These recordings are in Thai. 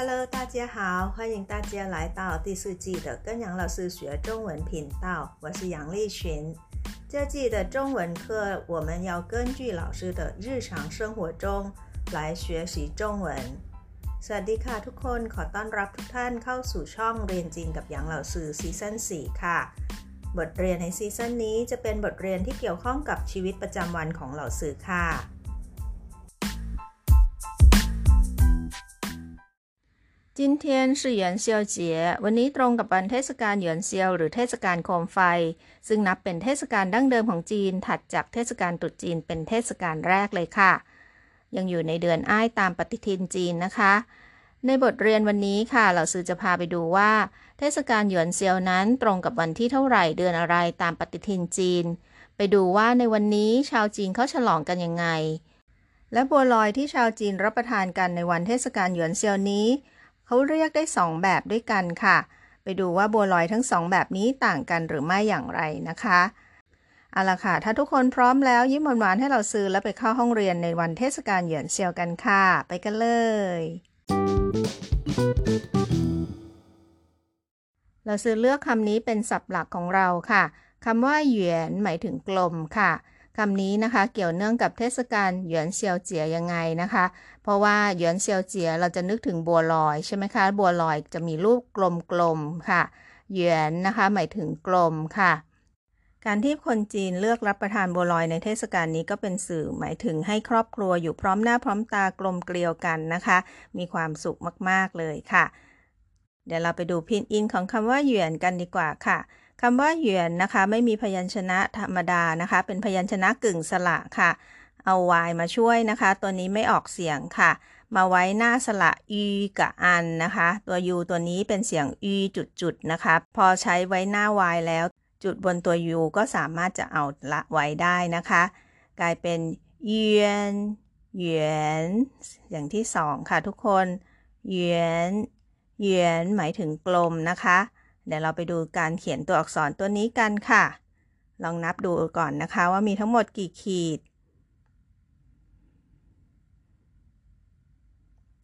Hello，大家好，欢迎大家来到第四季的跟杨老师学中文频道，我是杨丽群。这季的中文课，我们要根据老师的日常生活中来学习中文。สวัสดีค่ะทุกคนขอต้อนรับทุกท่านเข้าสู่ช่องเรียนจีนกับหยางเหล่าสื่อซีซั่น4ค่ะ บทเรียนในซีซั่นนี้จะเป็นบทเรียนที่เกี่ยวข้องกับชีวิตประจำวันของเหล่าสื่อค่ะ จินเทียนสื่ยวนเซียวเจี๋ยวันนี้ตรงกับวันเทศกาลหยวนเซียวหรือเทศกาลโคมไฟ ซึ่งนับเป็นเทศกาลดั้งเดิมของจีน ถัดจากเทศกาลตรุษจีนเป็นเทศกาลแรกเลยค่ะ ยังอยู่ในเดือนอ้ายตามปฏิทินจีนนะคะ ในบทเรียนวันนี้ค่ะ เราซื้อจะพาไปดูว่า เทศกาลหยวนเซียวนั้นตรงกับวันที่เท่าไหร่เดือนอะไรตามปฏิทินจีน ไปดูว่าในวันนี้ชาวจีนเขาฉลองกันยังไง และบัวลอยที่ชาวจีนรับประทานกันในวันเทศกาลหยวนเซียวนี้ เขาเรียกได้สองแบบด้วยกันค่ะ ไปดูว่าบัวลอยทั้งสองแบบนี้ต่างกันหรือไม่อย่างไรนะคะเอาละค่ะ ถ้าทุกคนพร้อมแล้ว ยิ้มหวานๆให้เราซื้อแล้วไปเข้าห้องเรียนในวันเทศกาลเหยียนเซียวกันค่ะ ไปกันเลย เราซื้อเลือกคำนี้เป็นศัพท์หลักของเราค่ะคำว่าเหยียนหมายถึงกลมค่ะ คำนี้นะคะเกี่ยวเนื่องกับเทศกาลหยวนเซียวเจียยังไงนะคะ เพราะว่าหยวนเซียวเจียเราจะนึกถึงบัวลอยใช่ไหมคะ บัวลอยจะมีรูปกลมๆค่ะ หยวนนะคะหมายถึงกลมค่ะ การที่คนจีนเลือกรับประทานบัวลอยในเทศกาลนี้ก็เป็นสื่อหมายถึงให้ครอบครัวอยู่พร้อมหน้าพร้อมตากลมเกลียวกันนะคะ มีความสุขมากๆเลยค่ะ เดี๋ยวเราไปดูพินอินของคำว่าหยวนกันดีกว่าค่ะ คำว่าหยวนนะคะ ไม่มีพยัญชนะธรรมดานะคะ เป็นพยัญชนะกึ่งสระค่ะ เอาวายมาช่วยนะคะ ตัวนี้ไม่ออกเสียงค่ะ มาไว้หน้าสระอีกับอันนะคะ ตัวยูตัวนี้เป็นเสียงอีจุดๆนะคะ พอใช้ไว้หน้าวายแล้ว จุดบนตัวยูก็สามารถจะเอาละไว้ได้นะคะ กลายเป็นเยนเหยนอย่างที่สองค่ะทุกคนเหยนเหยนหมายถึงกลมนะคะ เดี๋ยวเราไปดูการเขียนตัวอักษรตัวนี้กันค่ะ ลองนับดูก่อนนะคะว่ามีทั้งหมดกี่ขีด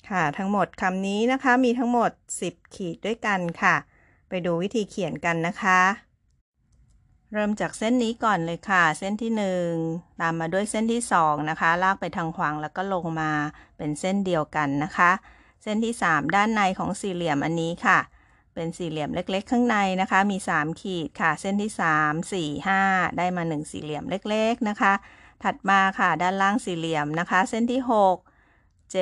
ค่ะ ทั้งหมดคำนี้นะคะมีทั้งหมด 10 ขีดด้วยกันค่ะ ไปดูวิธีเขียนกันนะคะ เริ่มจากเส้นนี้ก่อนเลยค่ะ เส้นที่ 1 ตามมาด้วยเส้นที่ 2 นะคะ ลากไปทางขวางแล้วก็ลงมาเป็นเส้นเดียวกันนะคะ เส้นที่ 3 ด้านในของสี่เหลี่ยมอันนี้ค่ะ เป็นสี่เหลี่ยมเล็ก ๆ ข้างในนะคะ มี 3 ขีดค่ะ เส้นที่ 3 4 5 ได้มา 1 สี่เหลี่ยมเล็ก ๆ นะคะ ถัดมาค่ะ ด้านล่างสี่เหลี่ยมนะคะ เส้นที่ 6 7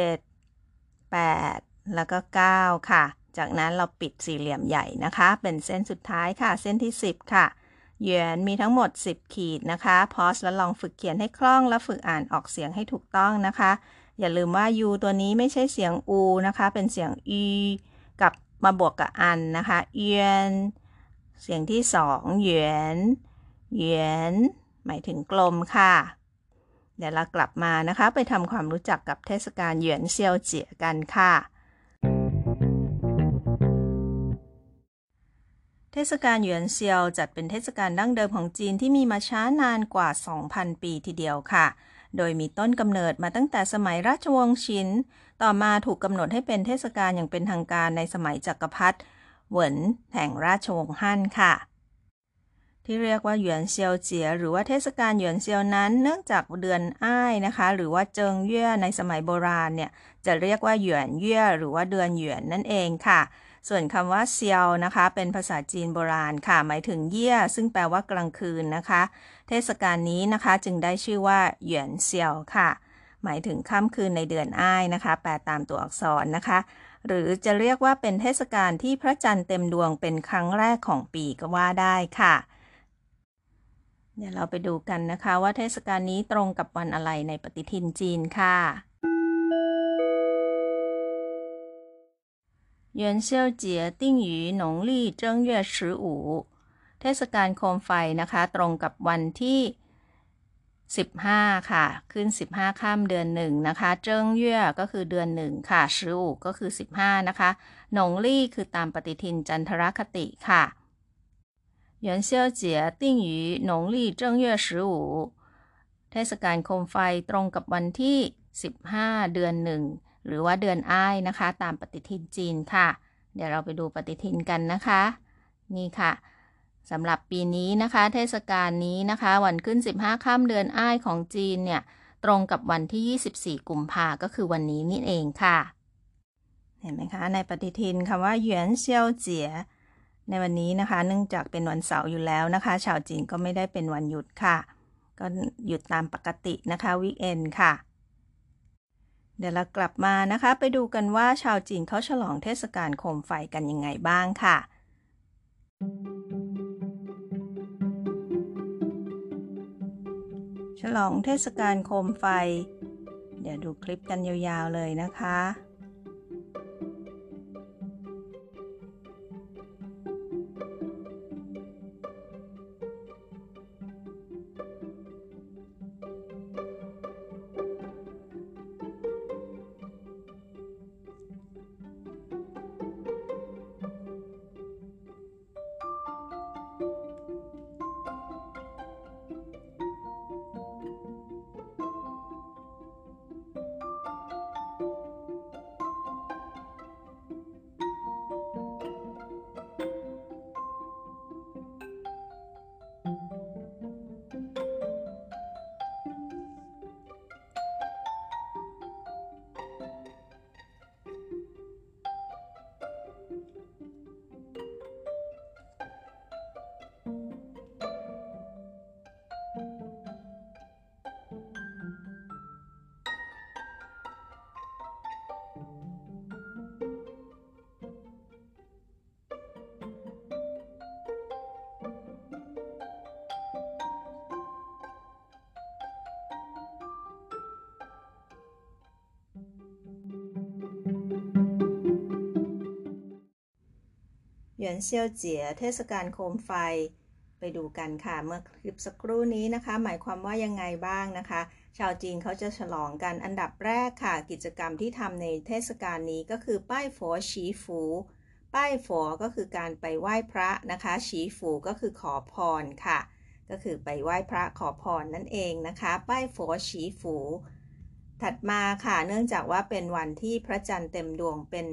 8 แล้วก็ 9 ค่ะ จากนั้นเราปิดสี่เหลี่ยมใหญ่นะคะ เป็นเส้นสุดท้ายค่ะ เส้นที่ 10 ค่ะเหยียนมีทั้งหมด 10 ขีดนะคะพอสแล้วลองฝึกเขียนให้คล่อง แล้วฝึกอ่านออกเสียงให้ถูกต้องนะคะ อย่าลืมว่า u ตัวนี้ไม่ใช่เสียง u นะคะ เป็นเสียง e มาบวกกับอันนะคะเยียนเสียงที่สองเหยียนเหยียนหมายถึงกลมค่ะ เดี๋ยวเรากลับมานะคะ ไปทำความรู้จักกับเทศกาลเหยียนเซียวเจียกันค่ะ เทศกาลเหยียนเซียวจัดเป็นเทศกาลดั้งเดิมของจีนที่มีมาช้านานกว่า 2,000 ปีทีเดียวค่ะ โดยมีต้นกำเนิดมาตั้งแต่สมัยราชวงศ์ชิน ต่อมาถูกกำหนดให้เป็นเทศกาลอย่างเป็นทางการในสมัยจักรพรรดิเหวินแห่งราชวงศ์ฮั่นค่ะ ที่เรียกว่าหยวนเซียวเจีย หรือว่าเทศกาลหยวนเซียวนั้น เนื่องจากเดือนอ้ายนะคะ หรือว่าเจิงเย่ในสมัยโบราณเนี่ยจะเรียกว่าหยวนเย่หรือว่าเดือนหยวนนั่นเองค่ะส่วนคำว่าเซียวนะคะ เป็นภาษาจีนโบราณค่ะ หมายถึงเย่ซึ่งแปลว่ากลางคืนนะคะ เทศกาลนี้นะคะจึงได้ชื่อว่าหยวนเซียวค่ะ หมายถึงค่ำคืนในเดือนอ้ายนะคะ แปลตามตัวอักษรนะคะ หรือจะเรียกว่าเป็นเทศกาลที่พระจันทร์เต็มดวงเป็นครั้งแรกของปีก็ว่าได้ค่ะเดี๋ยวเราไปดูกันนะคะว่าเทศกาลนี้ตรงกับวันอะไรในปฏิทินจีนค่ะยืนเซียวเจียติ้งหยูหนงลี่เจิ้งเย่ชืออูเทศกาลโคมไฟนะคะ ตรงกับวันที่ 15 ค่ะ ขึ้น 15ข้ามเดือนหนึ่งนะคะ เจิ้งเย่ก็คือเดือนหนึ่งค่ะชิวก็คือ 15 นะคะ หนงลี่คือตามปฏิทินจันทรคติค่ะ元宵节定于农历正月十五เทศกาลโคมไฟตรงกับวันที่ 15 เดือนหนึ่ง หรือว่าเดือนอ้ายนะคะ ตามปฏิทินจีนค่ะ เดี๋ยวเราไปดูปฏิทินกันนะคะ นี่ค่ะ สำหรับปีนี้นะคะ เทศกาลนี้นะคะ วันขึ้น 15ค่ำเดือนอ้ายของจีนเนี่ย ตรงกับวันที่ 24 กุมภาก็คือวันนี้นี่เองค่ะ เห็นไหมคะ ในปฏิทินคำว่าหยวนเซียวเจีย ในวันนี้นะคะ เนื่องจากเป็นวันเสาร์อยู่แล้วนะคะ ชาวจีนก็ไม่ได้เป็นวันหยุดค่ะ ก็หยุดตามปกตินะคะวีคเอนค่ะ เดี๋ยวเรากลับมานะคะ ไปดูกันว่าชาวจีนเขาฉลองเทศกาลโคมไฟกันยังไงบ้างค่ะ ฉลองเทศกาลโคมไฟ เดี๋ยวดูคลิปกันยาวๆเลยนะคะ ยวนเซียวเจีย เทศกาลโคมไฟ ไปดูกันค่ะเมื่อคลิปสักครู่นี้นะคะ หมายความว่ายังไงบ้างนะคะ ชาวจีนเขาจะฉลองกันอันดับแรกค่ะ กิจกรรมที่ทำในเทศกาลนี้ก็คือป้ายฝัวชีฟูป้ายฝัวก็คือการไปไหว้พระนะคะชีฟูก็คือขอพรค่ะ ก็คือไปไหว้พระขอพรนั่นเองนะคะ ป้ายฝัวชีฟูถัดมาค่ะ เนื่องจากว่าเป็นวันที่พระจันทร์เต็มดวงเป็น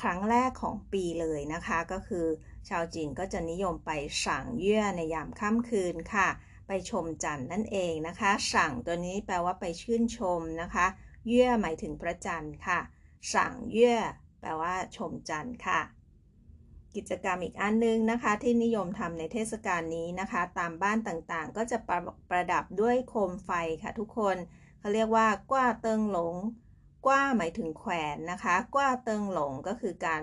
ครั้งแรกของปีเลยนะคะ ก็คือชาวจีนก็จะนิยมไปสั่งเยื่อในยามค่ำคืนค่ะ ไปชมจันทร์นั่นเองนะคะสั่งตัวนี้แปลว่าไปชื่นชมนะคะเยื่อหมายถึงพระจันทร์ค่ะสั่งเยื่อแปลว่าชมจันทร์ค่ะ กิจกรรมอีกอันนึงนะคะ ที่นิยมทำในเทศกาลนี้นะคะ ตามบ้านต่างๆ ก็จะประประดับด้วยโคมไฟค่ะทุกคนเขาเรียกว่ากว้าเติงหลง กว้าหมายถึงแขวนนะคะ กว้าเติงหลงก็คือการ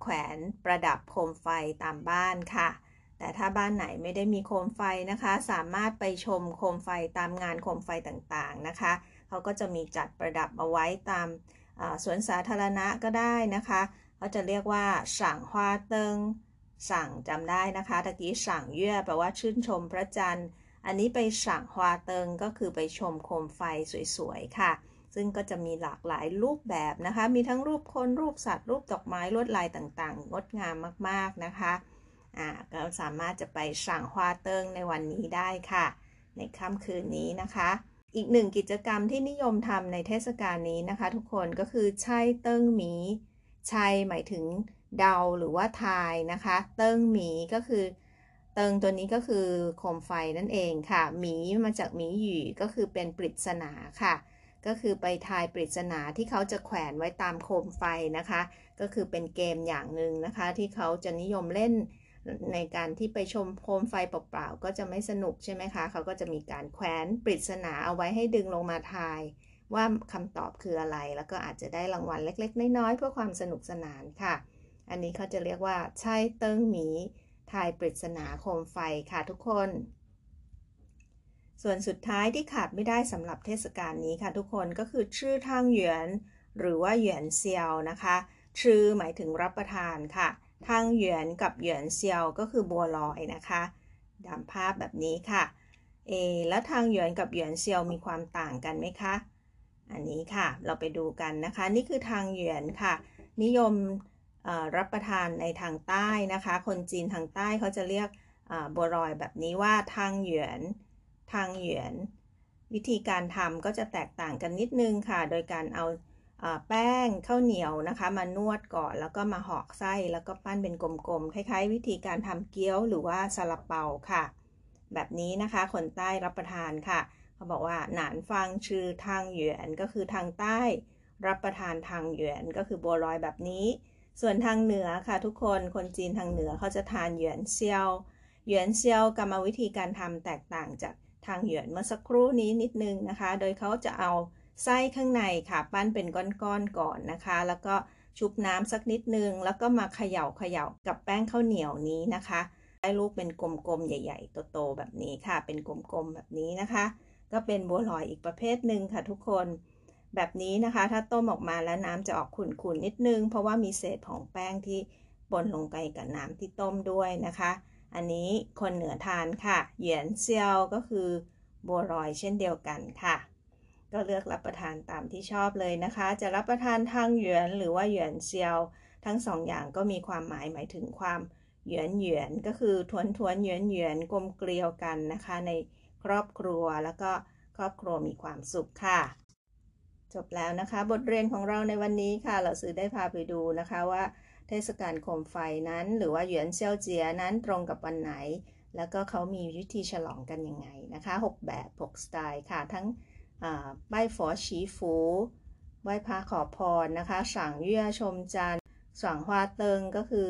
แขวนประดับโคมไฟตามบ้านค่ะ แต่ถ้าบ้านไหนไม่ได้มีโคมไฟนะคะ สามารถไปชมโคมไฟตามงานโคมไฟต่างๆนะคะ เขาก็จะมีจัดประดับเอาไว้ตามสวนสาธารณะก็ได้นะคะเขาจะเรียกว่าสั่งฮวาเติงสั่งจำได้นะคะตะกี้สั่งเยื่อแปลว่าชื่นชมพระจันทร์ อันนี้ไปสั่งฮวาเติงก็คือไปชมโคมไฟสวยๆค่ะ ซึ่งก็จะมีหลากหลายรูปแบบนะคะ มีทั้งรูปคนรูปสัตว์รูปดอกไม้ลวดลายต่างๆ งดงามมากๆนะคะอ่าก็สามารถจะไปสั่งฮวาเติงในวันนี้ได้ค่ะ ในค่ำคืนนี้นะคะ อีกหนึ่งกิจกรรมที่นิยมทำในเทศกาลนี้นะคะ ทุกคนก็คือใช่เติ้งหมีชัยหมายถึงเดาหรือว่าทายนะคะ เติ้งหมีก็คือเติงตัวนี้ก็คือโคมไฟนั่นเองค่ะ หมีมาจากหมีหยี่ก็คือเป็นปริศนาค่ะ ก็คือไปทายปริศนาที่เขาจะแขวนไว้ตามโคมไฟนะคะ ก็คือเป็นเกมอย่างหนึ่งนะคะ ที่เขาจะนิยมเล่นในการที่ไปชมโคมไฟเปล่าๆก็จะไม่สนุกใช่ไหมคะ เขาก็จะมีการแขวนปริศนาเอาไว้ให้ดึงลงมาทาย ว่าคำตอบคืออะไร แล้วก็อาจจะได้รางวัลเล็ก ๆ น้อยๆเพื่อความสนุกสนานค่ะ อันนี้เขาจะเรียกว่าใช่เติ้งหมีทายปริศนาโคมไฟค่ะทุกคน ส่วนสุดท้ายที่ขาดไม่ได้สำหรับเทศกาลนี้ค่ะทุกคนก็คือชื่อทางหยวน หรือว่าหยวนเซียวนะคะ ชื่อหมายถึงรับประทานค่ะ ทางหยวนกับหยวนเซียวก็คือบัวลอยนะคะดามภาพแบบนี้ค่ะเอแล้วทางหยวนกับหยวนเซียวมีความต่างกันไหมคะ อันนี้ค่ะเราไปดูกันนะคะ นี่คือทางหยวนค่ะ นิยมรับประทานในทางใต้นะคะ คนจีนทางใต้เขาจะเรียกบัวลอยแบบนี้ว่าทางหยวน ทางหยวนวิธีการทำก็จะแตกต่างกันนิดนึงค่ะ โดยการเอาอ่าแป้งข้าวเหนียวนะคะ มานวดก่อนแล้วก็มาหอกไส้แล้วก็ปั้นเป็นกลมๆคล้ายๆ วิธีการทำเกี๊ยวหรือว่าซาลาเปาค่ะ แบบนี้นะคะคนใต้รับประทานค่ะ เขาบอกว่าหนานฟังชื่อทางเหยวนก็คือทางใต้ รับประทานทางเหยวนก็คือบัวลอยแบบนี้ ส่วนทางเหนือค่ะทุกคนคนจีนทางเหนือเขาจะทานเหยวนเซียวเหยวนเซียวกรรมวิธีการทำแตกต่างจาก ทางเหยวนเมื่อสักครู่นี้นิดนึงนะคะ โดยเขาจะเอาไส้ข้างในค่ะ ปั้นเป็นก้อนๆก่อนนะคะ แล้วก็ชุบน้ำสักนิดนึง แล้วก็มาเขย่าเขย่ากับแป้งข้าวเหนียวนี้นะคะได้ลูกเป็นกลมๆใหญ่ ๆ โตๆแบบนี้ค่ะ เป็นกลมๆแบบนี้นะคะ ก็เป็นบัวลอยอีกประเภทหนึ่งค่ะทุกคนแบบนี้นะคะ ถ้าต้มออกมาแล้วน้ำจะออกขุ่นๆนิดนึง เพราะว่ามีเศษของแป้งที่ปนลงไปกับน้ำที่ต้มด้วยนะคะ อันนี้คนเหนือทานค่ะ เหยียนเซียวก็คือบัวลอยเช่นเดียวกันค่ะ ก็เลือกรับประทานตามที่ชอบเลยนะคะ จะรับประทานทางเหยียนหรือว่าเหยียนเซียว ทั้งสองอย่างก็มีความหมายหมายถึงความเหยียนเหยียนก็คือทวนทวนเหยียนเหยียนกลมเกลียวกันนะคะ ในครอบครัวแล้วก็ครอบครัวมีความสุขค่ะ จบแล้วนะคะ บทเรียนของเราในวันนี้ค่ะ เราซื้อได้พาไปดูนะคะว่า เทศกาลโคมไฟนั้น หรือว่าหยียนเซียวเจียนั้นตรงกับวันไหน แล้วก็เขามีวิธีฉลองกันยังไงนะคะ 6 แบบ 6 สไตล์ค่ะ ทั้งไหว้ฝอชีฟูไหว้พระขอพรนะคะสั่งเยื่อชมจันทร์สั่งฮวาเติงก็คือ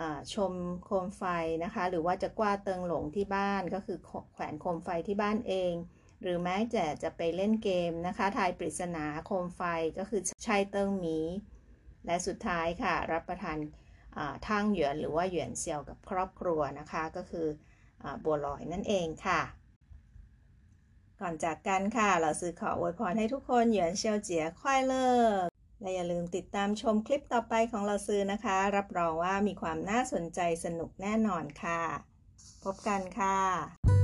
อชมโคมไฟนะคะ หรือว่าจะกว้าเติงหลงที่บ้านก็คือแขวนโคมไฟที่บ้านเองหรือแม้แต่จะไปเล่นเกมนะคะ ทายปริศนาโคมไฟก็คือชัยเติงหมี และสุดท้ายค่ะ รับประทานทางเหยวนหรือว่าเหยวนเซียวกับครอบครัวนะคะ ก็คืออบัวลอยนั่นเองค่ะ ก่อนจากกันค่ะ เราซื้อขออวยพรให้ทุกคนเหยวนเซียวเจียควายเลิกและอย่าลืมติดตามชมคลิปต่อไปของเราซื้อนะคะ รับรองว่ามีความน่าสนใจสนุกแน่นอนค่ะ พบกันค่ะ